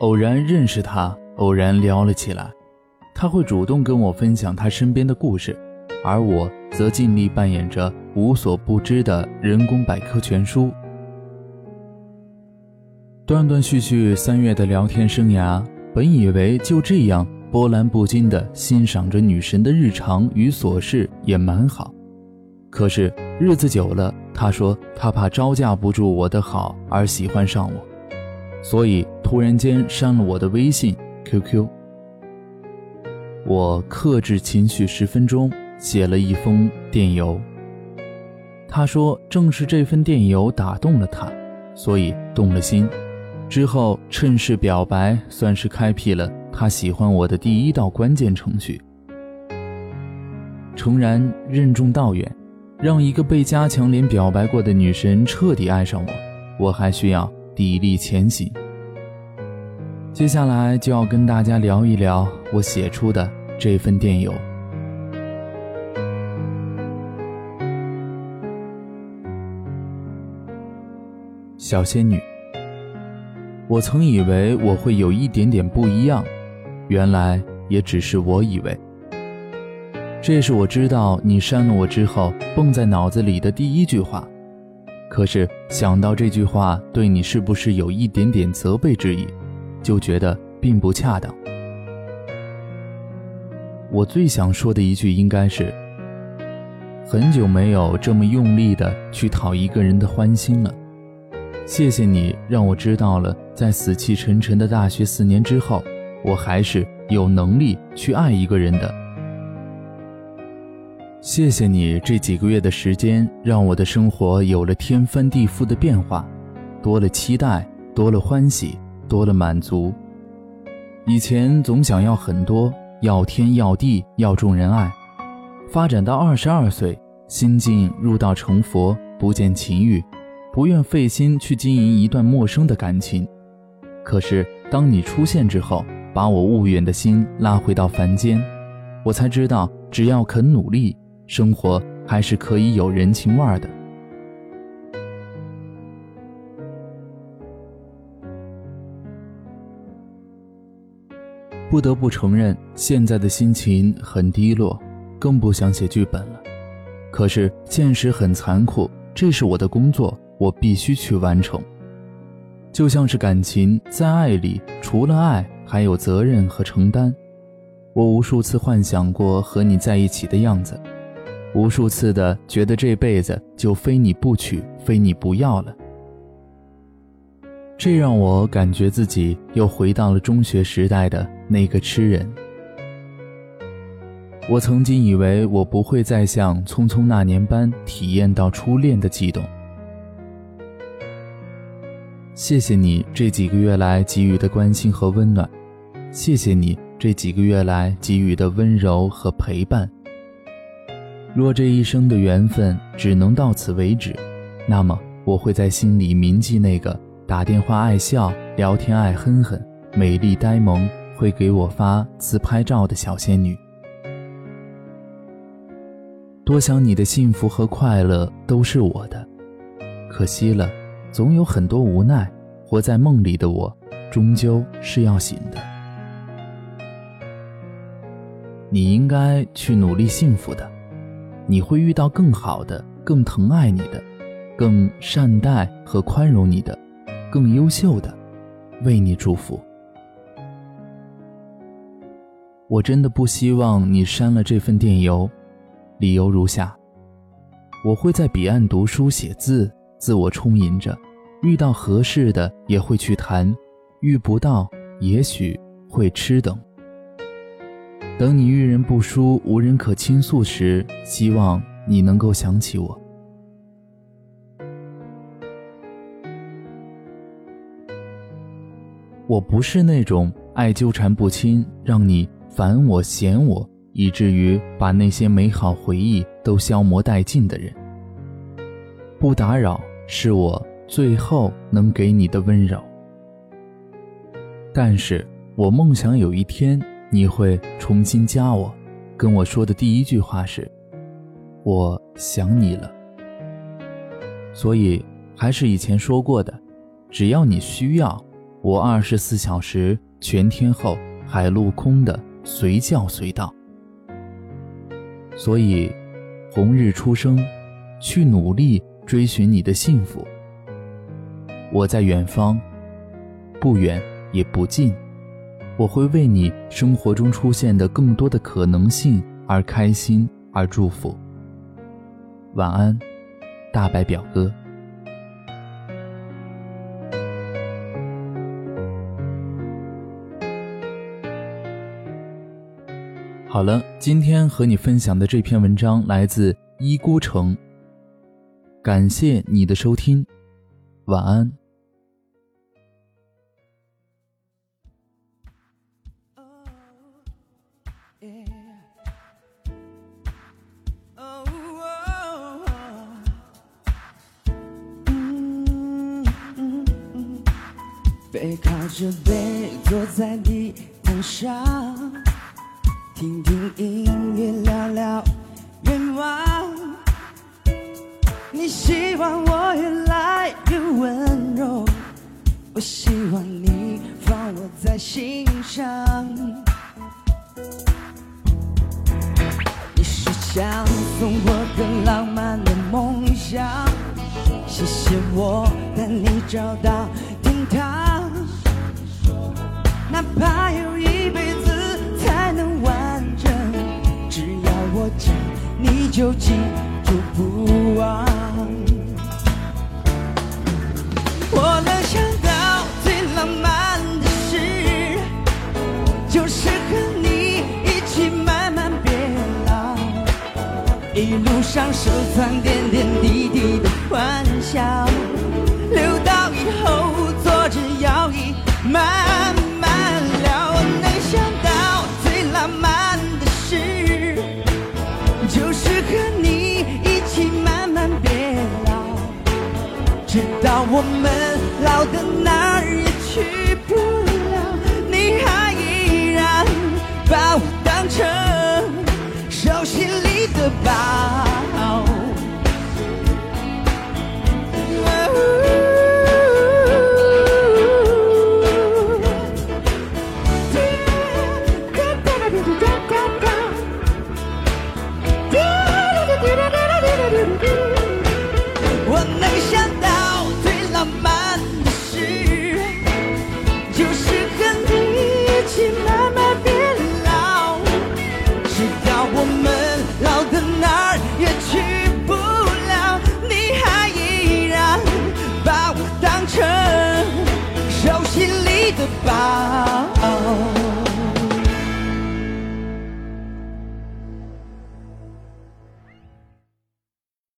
偶然认识他，偶然聊了起来。他会主动跟我分享他身边的故事，而我则尽力扮演着无所不知的人工百科全书。断断续续三月的聊天生涯，本以为就这样波澜不惊地欣赏着女神的日常与琐事也蛮好。可是日子久了，他说他怕招架不住我的好而喜欢上我，所以突然间删了我的微信、QQ。我克制情绪十分钟，写了一封电邮。他说，正是这份电邮打动了他，所以动了心。之后趁势表白，算是开辟了他喜欢我的第一道关键程序。诚然，任重道远，让一个被加强连表白过的女神彻底爱上我，我还需要砥砺前行。接下来就要跟大家聊一聊我写出的这份电邮。小仙女，我曾以为我会有一点点不一样，原来也只是我以为。这是我知道你删了我之后蹦在脑子里的第一句话，可是想到这句话对你是不是有一点点责备之意？就觉得并不恰当。我最想说的一句应该是：很久没有这么用力的去讨一个人的欢心了。谢谢你让我知道了，在死气沉沉的大学四年之后，我还是有能力去爱一个人的。谢谢你这几个月的时间，让我的生活有了天翻地覆的变化，多了期待，多了欢喜。多了满足。以前总想要很多，要天要地要众人爱。发展到二十二岁，心境入道成佛，不见情欲，不愿费心去经营一段陌生的感情。可是当你出现之后，把我悟远的心拉回到凡间，我才知道，只要肯努力，生活还是可以有人情味儿的。不得不承认，现在的心情很低落，更不想写剧本了。可是现实很残酷，这是我的工作，我必须去完成。就像是感情，在爱里，除了爱，还有责任和承担。我无数次幻想过和你在一起的样子，无数次的觉得这辈子就非你不娶，非你不要了。这让我感觉自己又回到了中学时代的那个痴人。我曾经以为我不会再像《匆匆那年》般体验到初恋的悸动。谢谢你这几个月来给予的关心和温暖，谢谢你这几个月来给予的温柔和陪伴。若这一生的缘分只能到此为止，那么我会在心里铭记那个。打电话爱笑，聊天爱哼哼，美丽呆萌，会给我发自拍照的小仙女。多想你的幸福和快乐都是我的，可惜了，总有很多无奈。活在梦里的我，终究是要醒的。你应该去努力幸福的，你会遇到更好的、更疼爱你的、更善待和宽容你的。更优秀的，为你祝福。我真的不希望你删了这份电邮，理由如下：我会在彼岸读书写字，自我充盈着，遇到合适的也会去谈，遇不到也许会痴等。等你遇人不淑，无人可倾诉时，希望你能够想起我。我不是那种爱纠缠不清，让你烦我嫌我，以至于把那些美好回忆都消磨殆尽的人。不打扰是我最后能给你的温柔。但是我梦想有一天你会重新加我，跟我说的第一句话是：“我想你了。”所以还是以前说过的，只要你需要。我二十四小时全天候海陆空的随叫随到。所以，红日初升，去努力追寻你的幸福。我在远方，不远也不近，我会为你生活中出现的更多的可能性而开心而祝福。晚安，大白表哥。好了，今天和你分享的这篇文章来自一孤城。感谢你的收听，晚安。背靠着背，坐在地毯上。听听音乐，聊聊愿望。你希望我越来越温柔，我希望你放我在心上。你是想送我更浪漫的梦想，谢谢我带你找到天堂，哪怕有一辈子才能完整，只要我。讲，你就记住不忘。我能想到最浪漫的事，就是和你一起慢慢变老，一路上收藏点点滴滴的欢笑，留到以后坐着摇椅慢是和你一起慢慢变老，直到我们老的哪儿也去不了，你还依然把我当成手心里的宝。Thank you.